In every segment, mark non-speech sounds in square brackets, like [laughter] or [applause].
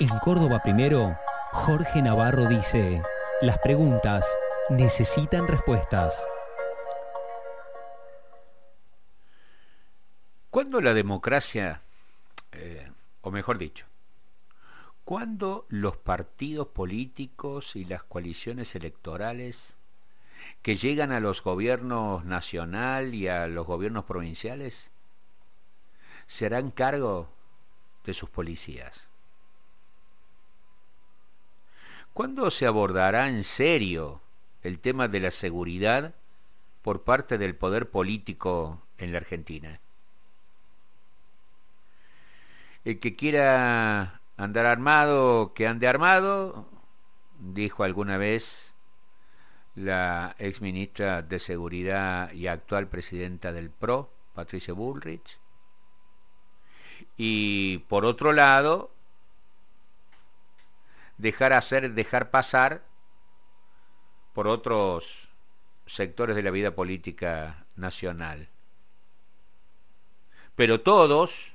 En Córdoba Primero, Jorge Navarro dice, las preguntas necesitan respuestas. ¿Cuándo la democracia, eh, o mejor dicho, cuándo los partidos políticos y las coaliciones electorales que llegan a los gobiernos nacional y a los gobiernos provinciales se harán cargo de sus policías? ¿Cuándo se abordará en serio el tema de la seguridad por parte del poder político en la Argentina? El que quiera andar armado, que ande armado, dijo alguna vez la ex ministra de Seguridad y actual presidenta del PRO, Patricia Bullrich. Y por otro lado, dejar hacer, dejar pasar por otros sectores de la vida política nacional. Pero todos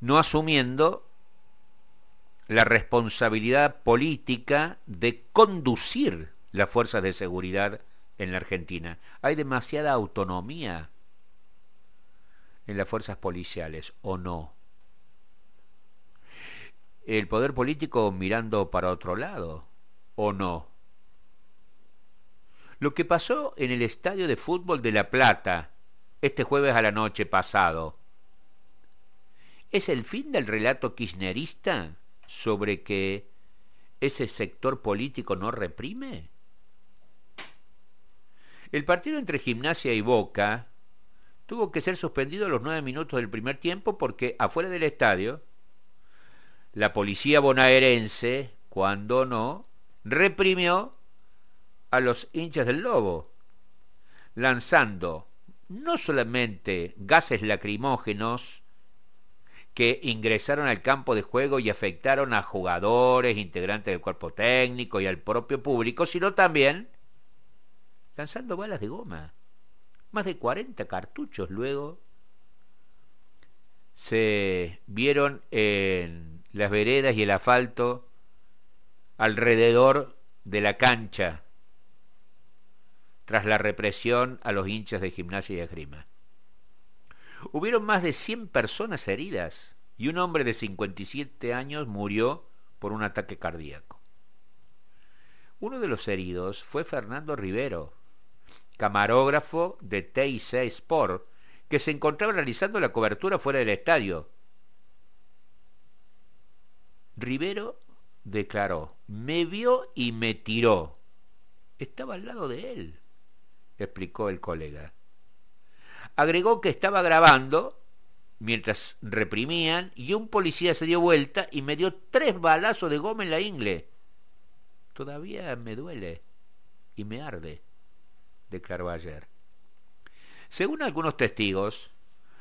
no asumiendo la responsabilidad política de conducir las fuerzas de seguridad en la Argentina. Hay demasiada autonomía en las fuerzas policiales, ¿o no? El poder político mirando para otro lado, ¿o no? Lo que pasó en el estadio de fútbol de La Plata este jueves a la noche pasado, ¿es el fin del relato kirchnerista sobre que ese sector político no reprime? El partido entre Gimnasia y Boca tuvo que ser suspendido a los nueve minutos del primer tiempo porque afuera del estadio la policía bonaerense, cuando no, reprimió a los hinchas del lobo, lanzando no solamente gases lacrimógenos que ingresaron al campo de juego y afectaron a jugadores, integrantes del cuerpo técnico y al propio público, sino también lanzando balas de goma. Más de 40 cartuchos luego se vieron en las veredas y el asfalto alrededor de la cancha tras la represión a los hinchas de gimnasia y esgrima. Hubieron más de 100 personas heridas y un hombre de 57 años murió por un ataque cardíaco. Uno de los heridos fue Fernando Rivero, camarógrafo de TIC Sport, que se encontraba realizando la cobertura fuera del estadio Rivero declaró, me vio y me tiró. Estaba al lado de él, explicó el colega. Agregó que estaba grabando mientras reprimían y un policía se dio vuelta y me dio tres balazos de goma en la ingle. Todavía me duele y me arde, declaró ayer. Según algunos testigos,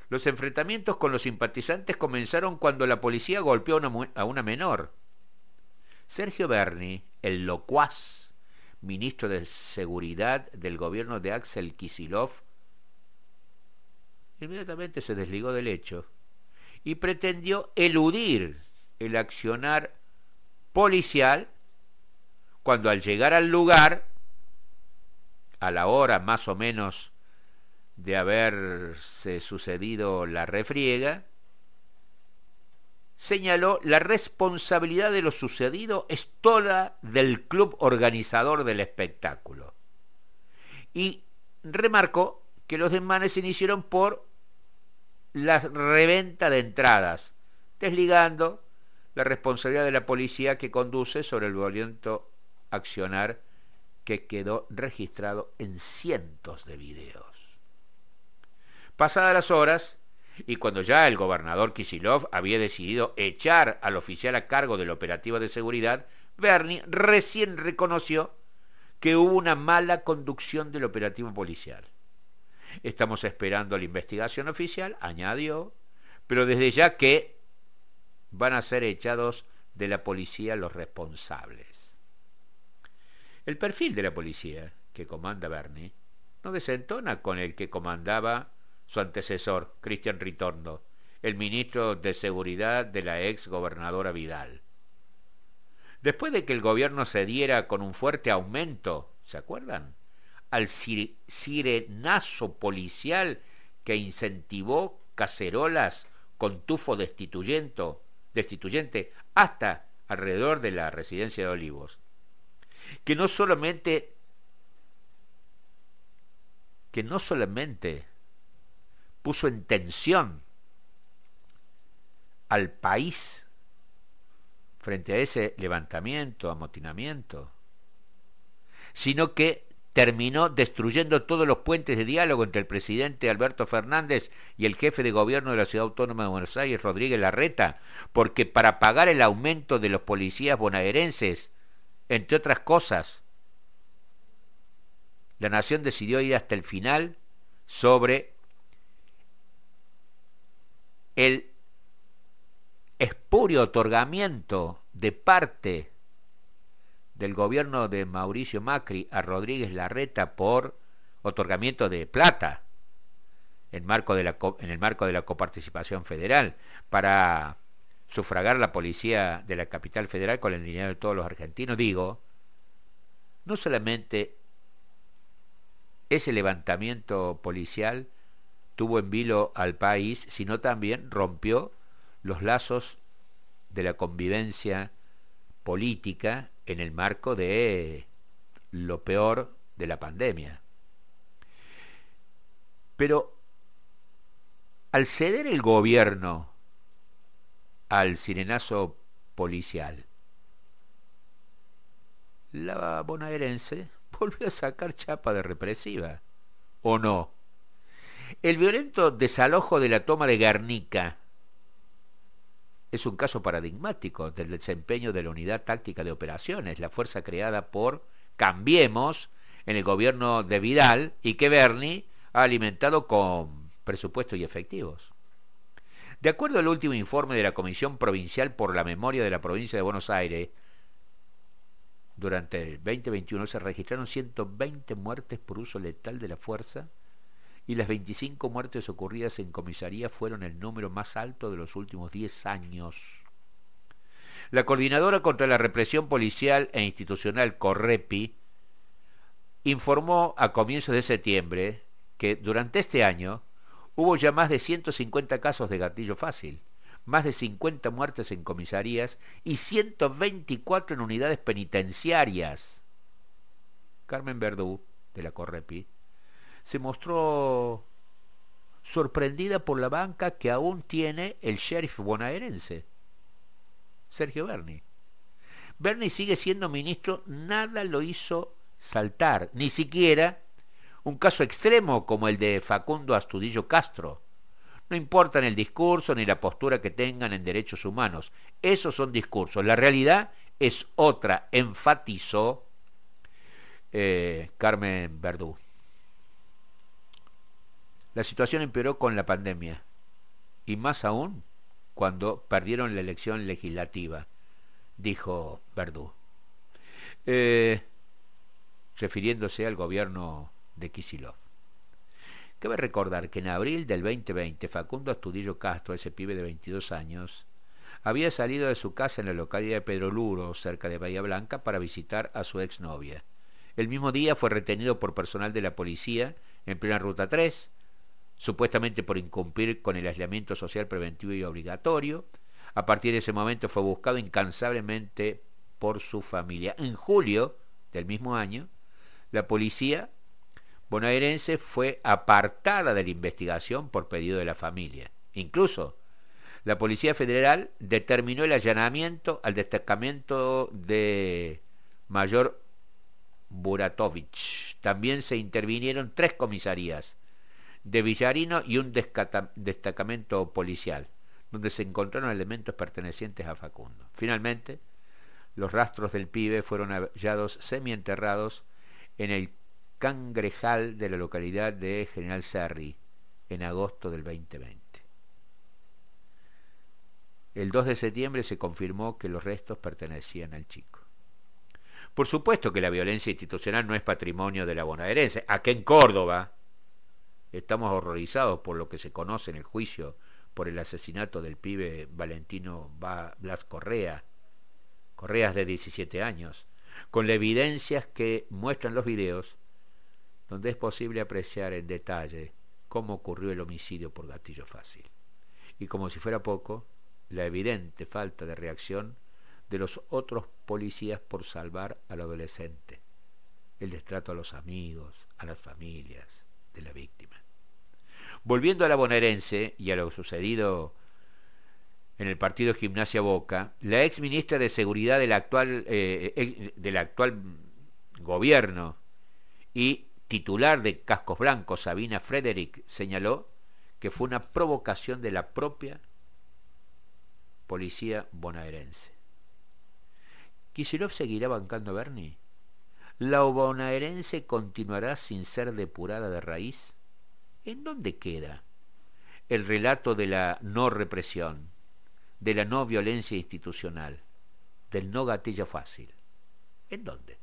los enfrentamientos con los simpatizantes comenzaron cuando la policía golpeó a una menor. Sergio Berni, el locuaz ministro de Seguridad del gobierno de Axel Kisilov, inmediatamente se desligó del hecho y pretendió eludir el accionar policial cuando al llegar al lugar, a la hora más o menos de haberse sucedido la refriega, señaló la responsabilidad de lo sucedido es toda del club organizador del espectáculo. Y remarcó que los desmanes se iniciaron por la reventa de entradas, desligando la responsabilidad de la policía que conduce sobre el violento accionar que quedó registrado en cientos de videos. Pasadas las horas, y cuando ya el gobernador Kisilov había decidido echar al oficial a cargo del operativo de seguridad, Bernie recién reconoció que hubo una mala conducción del operativo policial. Estamos esperando la investigación oficial, añadió, pero desde ya que van a ser echados de la policía los responsables. El perfil de la policía que comanda Bernie no desentona con el que comandaba su antecesor, Cristian Ritorno, el ministro de Seguridad de la ex gobernadora Vidal. Después de que el gobierno se diera con un fuerte aumento, ¿se acuerdan? Al sirenazo policial que incentivó cacerolas con tufo destituyente, destituyente hasta alrededor de la residencia de Olivos, que no solamente que no solamente puso en tensión al país frente a ese levantamiento, amotinamiento, sino que terminó destruyendo todos los puentes de diálogo entre el presidente Alberto Fernández y el jefe de gobierno de la Ciudad Autónoma de Buenos Aires, Rodríguez Larreta, porque para pagar el aumento de los policías bonaerenses, entre otras cosas, la nación decidió ir hasta el final sobre el espurio otorgamiento de parte del gobierno de Mauricio Macri a Rodríguez Larreta por otorgamiento de plata en, marco de la, en el marco de la coparticipación federal para sufragar la policía de la capital federal con el dinero de todos los argentinos, digo, no solamente ese levantamiento policial tuvo en vilo al país, sino también rompió los lazos de la convivencia política en el marco de lo peor de la pandemia. Pero al ceder el gobierno al sirenazo policial, la bonaerense [laughs] volvió a sacar chapa de represiva, ¿o no? El violento desalojo de la toma de Guernica es un caso paradigmático del desempeño de la Unidad Táctica de Operaciones, la fuerza creada por Cambiemos en el gobierno de Vidal y que Berni ha alimentado con presupuestos y efectivos. De acuerdo al último informe de la Comisión Provincial por la Memoria de la Provincia de Buenos Aires, durante el 2021 se registraron 120 muertes por uso letal de la fuerza y las 25 muertes ocurridas en comisaría fueron el número más alto de los últimos 10 años. La Coordinadora contra la Represión Policial e Institucional, Correpi, informó a comienzos de septiembre que durante este año hubo ya más de 150 casos de gatillo fácil, más de 50 muertes en comisarías y 124 en unidades penitenciarias. Carmen Verdú, de la Correpi, se mostró sorprendida por la banca que aún tiene el sheriff bonaerense, Sergio Berni. Berni sigue siendo ministro, nada lo hizo saltar, ni siquiera un caso extremo como el de Facundo Astudillo Castro. No importa el discurso ni la postura que tengan en derechos humanos, esos son discursos. La realidad es otra, enfatizó eh, Carmen Verdú. La situación empeoró con la pandemia y más aún cuando perdieron la elección legislativa, dijo Verdú, eh, refiriéndose al gobierno de Kisilov. Cabe recordar que en abril del 2020 Facundo Astudillo Castro, ese pibe de 22 años, había salido de su casa en la localidad de Pedro Luro, cerca de Bahía Blanca, para visitar a su exnovia. El mismo día fue retenido por personal de la policía en plena Ruta 3, supuestamente por incumplir con el aislamiento social preventivo y obligatorio. A partir de ese momento fue buscado incansablemente por su familia. En julio del mismo año, la policía bonaerense fue apartada de la investigación por pedido de la familia. Incluso, la Policía Federal determinó el allanamiento al destacamento de Mayor Buratovich. También se intervinieron tres comisarías, de Villarino y un destacamento policial, donde se encontraron elementos pertenecientes a Facundo. Finalmente, los rastros del pibe fueron hallados semienterrados en el cangrejal de la localidad de General Serri en agosto del 2020. El 2 de septiembre se confirmó que los restos pertenecían al chico. Por supuesto que la violencia institucional no es patrimonio de la bonaerense. Aquí en Córdoba, Estamos horrorizados por lo que se conoce en el juicio por el asesinato del pibe Valentino Blas Correa, Correas de 17 años, con las evidencias que muestran los videos, donde es posible apreciar en detalle cómo ocurrió el homicidio por gatillo fácil. Y como si fuera poco, la evidente falta de reacción de los otros policías por salvar al adolescente, el destrato a los amigos, a las familias de la víctima. Volviendo a la bonaerense y a lo sucedido en el partido Gimnasia Boca, la ex ministra de Seguridad del actual, eh, del actual gobierno y titular de Cascos Blancos, Sabina Frederick, señaló que fue una provocación de la propia policía bonaerense. ¿Kisilov seguirá bancando a Bernie? ¿La bonaerense continuará sin ser depurada de raíz? ¿En dónde queda el relato de la no represión, de la no violencia institucional, del no gatillo fácil? ¿En dónde?